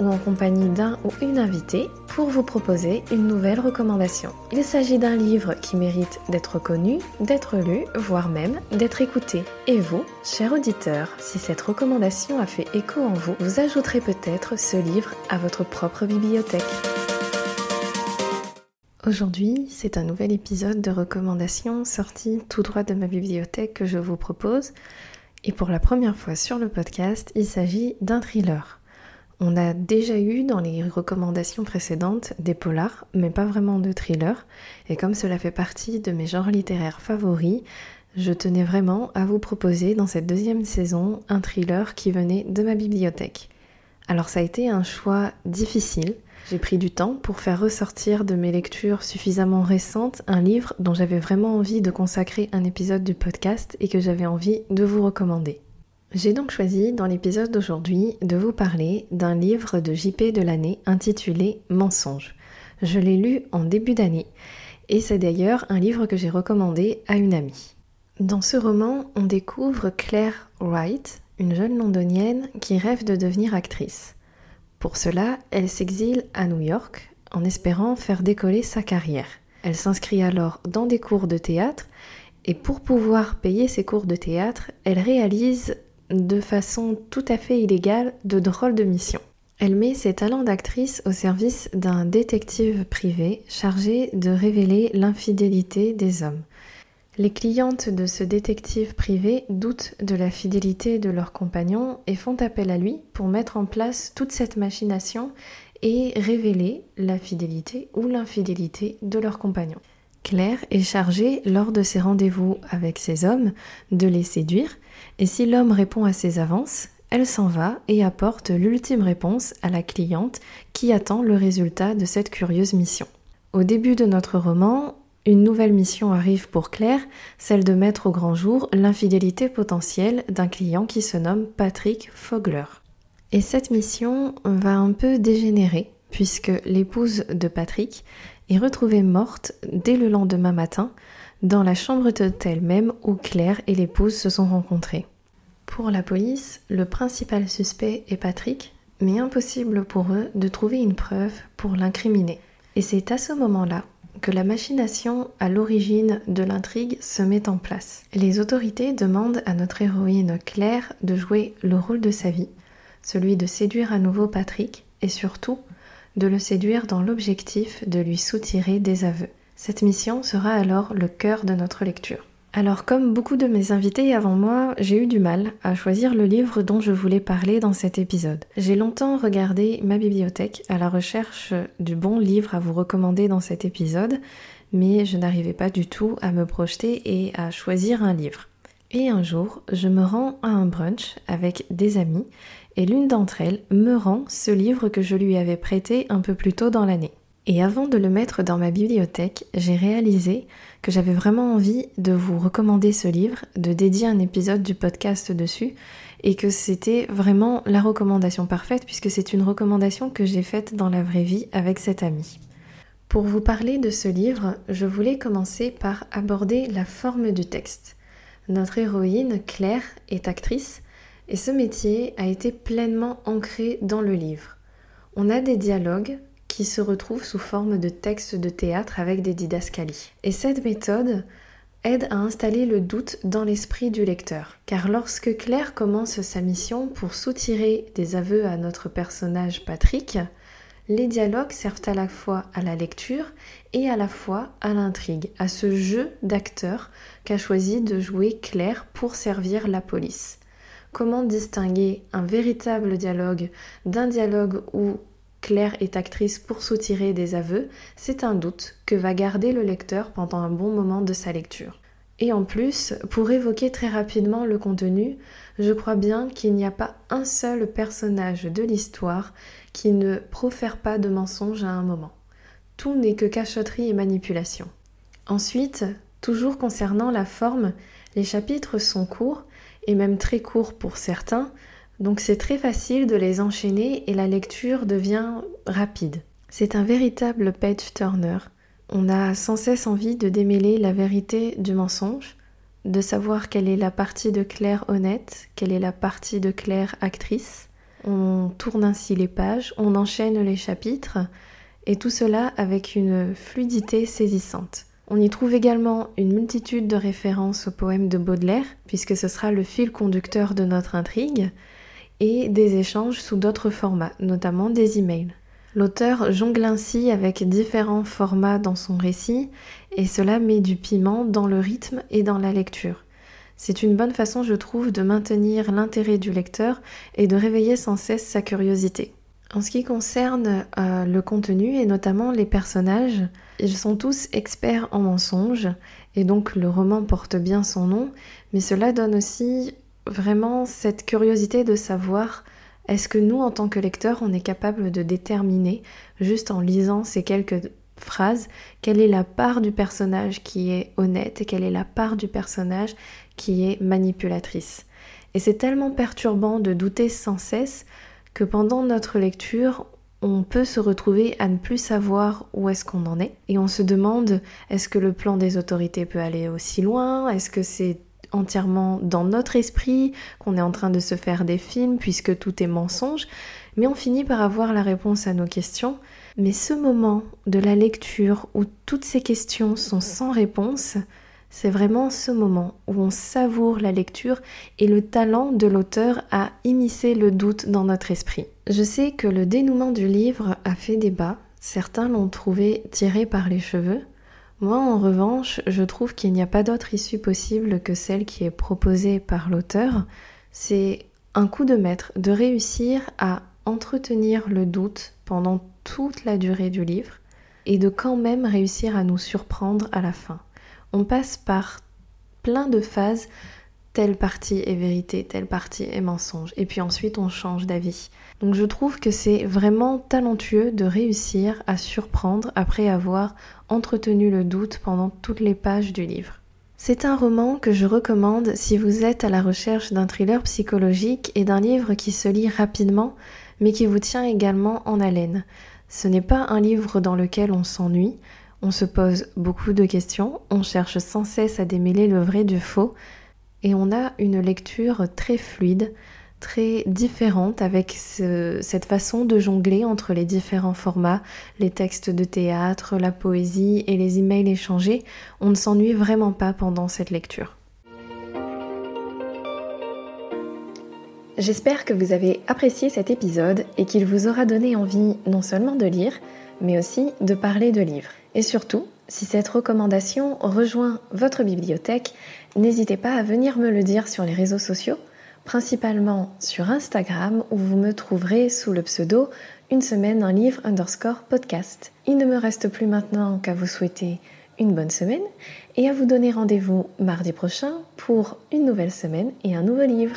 ou en compagnie d'un ou une invitée pour vous proposer une nouvelle recommandation. Il s'agit d'un livre qui mérite d'être connu, d'être lu, voire même d'être écouté. Et vous, cher auditeur, si cette recommandation a fait écho en vous, vous ajouterez peut-être ce livre à votre propre bibliothèque. Aujourd'hui, c'est un nouvel épisode de recommandation sorti tout droit de ma bibliothèque que je vous propose. Et pour la première fois sur le podcast, il s'agit d'un thriller. On a déjà eu dans les recommandations précédentes des polars, mais pas vraiment de thrillers. Et comme cela fait partie de mes genres littéraires favoris, je tenais vraiment à vous proposer dans cette deuxième saison un thriller qui venait de ma bibliothèque. Alors ça a été un choix difficile. J'ai pris du temps pour faire ressortir de mes lectures suffisamment récentes un livre dont j'avais vraiment envie de consacrer un épisode du podcast et que j'avais envie de vous recommander. J'ai donc choisi dans l'épisode d'aujourd'hui de vous parler d'un livre de JP de l'année intitulé Mensonge. Je l'ai lu en début d'année et c'est d'ailleurs un livre que j'ai recommandé à une amie. Dans ce roman, on découvre Claire Wright, une jeune londonienne qui rêve de devenir actrice. Pour cela, elle s'exile à New York en espérant faire décoller sa carrière. Elle s'inscrit alors dans des cours de théâtre et pour pouvoir payer ses cours de théâtre, elle réalise de façon tout à fait illégale de drôles de missions. Elle met ses talents d'actrice au service d'un détective privé chargé de révéler l'infidélité des hommes. Les clientes de ce détective privé doutent de la fidélité de leur compagnon et font appel à lui pour mettre en place toute cette machination et révéler la fidélité ou l'infidélité de leur compagnon. Claire est chargée, lors de ses rendez-vous avec ces hommes, de les séduire, et si l'homme répond à ses avances, elle s'en va et apporte l'ultime réponse à la cliente qui attend le résultat de cette curieuse mission. Au début de notre roman, une nouvelle mission arrive pour Claire, celle de mettre au grand jour l'infidélité potentielle d'un client qui se nomme Patrick Fogler. Et cette mission va un peu dégénérer, puisque l'épouse de Patrick est retrouvée morte dès le lendemain matin dans la chambre d'hôtel même où Claire et l'épouse se sont rencontrés. Pour la police, le principal suspect est Patrick, mais impossible pour eux de trouver une preuve pour l'incriminer. Et c'est à ce moment-là que la machination à l'origine de l'intrigue se met en place. Les autorités demandent à notre héroïne Claire de jouer le rôle de sa vie, celui de séduire à nouveau Patrick et surtout de le séduire dans l'objectif de lui soutirer des aveux. Cette mission sera alors le cœur de notre lecture. Alors comme beaucoup de mes invités avant moi, j'ai eu du mal à choisir le livre dont je voulais parler dans cet épisode. J'ai longtemps regardé ma bibliothèque à la recherche du bon livre à vous recommander dans cet épisode, mais je n'arrivais pas du tout à me projeter et à choisir un livre. Et un jour, je me rends à un brunch avec des amis et l'une d'entre elles me rend ce livre que je lui avais prêté un peu plus tôt dans l'année. Et avant de le mettre dans ma bibliothèque, j'ai réalisé que j'avais vraiment envie de vous recommander ce livre, de dédier un épisode du podcast dessus, et que c'était vraiment la recommandation parfaite puisque c'est une recommandation que j'ai faite dans la vraie vie avec cet ami. Pour vous parler de ce livre, je voulais commencer par aborder la forme du texte. Notre héroïne, Claire, est actrice, et ce métier a été pleinement ancré dans le livre. On a des dialogues, qui se retrouve sous forme de textes de théâtre avec des didascalies. Et cette méthode aide à installer le doute dans l'esprit du lecteur. Car lorsque Claire commence sa mission pour soutirer des aveux à notre personnage Patrick, les dialogues servent à la fois à la lecture et à la fois à l'intrigue, à ce jeu d'acteurs qu'a choisi de jouer Claire pour servir la police. Comment distinguer un véritable dialogue d'un dialogue où Claire est actrice pour soutirer des aveux, c'est un doute que va garder le lecteur pendant un bon moment de sa lecture. Et en plus, pour évoquer très rapidement le contenu, je crois bien qu'il n'y a pas un seul personnage de l'histoire qui ne profère pas de mensonges à un moment. Tout n'est que cachotterie et manipulation. Ensuite, toujours concernant la forme, les chapitres sont courts, et même très courts pour certains, donc c'est très facile de les enchaîner et la lecture devient rapide. C'est un véritable page turner. On a sans cesse envie de démêler la vérité du mensonge, de savoir quelle est la partie de Claire honnête, quelle est la partie de Claire actrice. On tourne ainsi les pages, on enchaîne les chapitres, et tout cela avec une fluidité saisissante. On y trouve également une multitude de références au poème de Baudelaire, puisque ce sera le fil conducteur de notre intrigue, et des échanges sous d'autres formats, notamment des emails. L'auteur jongle ainsi avec différents formats dans son récit, et cela met du piment dans le rythme et dans la lecture. C'est une bonne façon, je trouve, de maintenir l'intérêt du lecteur et de réveiller sans cesse sa curiosité. En ce qui concerne euh, le contenu et notamment les personnages, ils sont tous experts en mensonges et donc le roman porte bien son nom, mais cela donne aussi vraiment cette curiosité de savoir est-ce que nous, en tant que lecteurs, on est capable de déterminer, juste en lisant ces quelques phrases, quelle est la part du personnage qui est honnête et quelle est la part du personnage qui est manipulatrice. Et c'est tellement perturbant de douter sans cesse que pendant notre lecture, on peut se retrouver à ne plus savoir où est-ce qu'on en est. Et on se demande, est-ce que le plan des autorités peut aller aussi loin? Est-ce que c'est entièrement dans notre esprit qu'on est en train de se faire des films puisque tout est mensonge? Mais on finit par avoir la réponse à nos questions. Mais ce moment de la lecture où toutes ces questions sont sans réponse, c'est vraiment ce moment où on savoure la lecture et le talent de l'auteur à immiscer le doute dans notre esprit. Je sais que le dénouement du livre a fait débat, certains l'ont trouvé tiré par les cheveux. Moi en revanche, je trouve qu'il n'y a pas d'autre issue possible que celle qui est proposée par l'auteur. C'est un coup de maître de réussir à entretenir le doute pendant toute la durée du livre et de quand même réussir à nous surprendre à la fin on passe par plein de phases. Telle partie est vérité, telle partie est mensonge. Et puis ensuite, on change d'avis. Donc je trouve que c'est vraiment talentueux de réussir à surprendre après avoir entretenu le doute pendant toutes les pages du livre. C'est un roman que je recommande si vous êtes à la recherche d'un thriller psychologique et d'un livre qui se lit rapidement mais qui vous tient également en haleine. Ce n'est pas un livre dans lequel on s'ennuie, on se pose beaucoup de questions, on cherche sans cesse à démêler le vrai du faux, et on a une lecture très fluide, très différente avec cette façon de jongler entre les différents formats, les textes de théâtre, la poésie et les emails échangés. On ne s'ennuie vraiment pas pendant cette lecture. J'espère que vous avez apprécié cet épisode et qu'il vous aura donné envie non seulement de lire, mais aussi de parler de livres. Et surtout, si cette recommandation rejoint votre bibliothèque, n'hésitez pas à venir me le dire sur les réseaux sociaux, principalement sur Instagram où vous me trouverez sous le pseudo une semaine un livre underscore podcast. Il ne me reste plus maintenant qu'à vous souhaiter une bonne semaine et à vous donner rendez-vous mardi prochain pour une nouvelle semaine et un nouveau livre.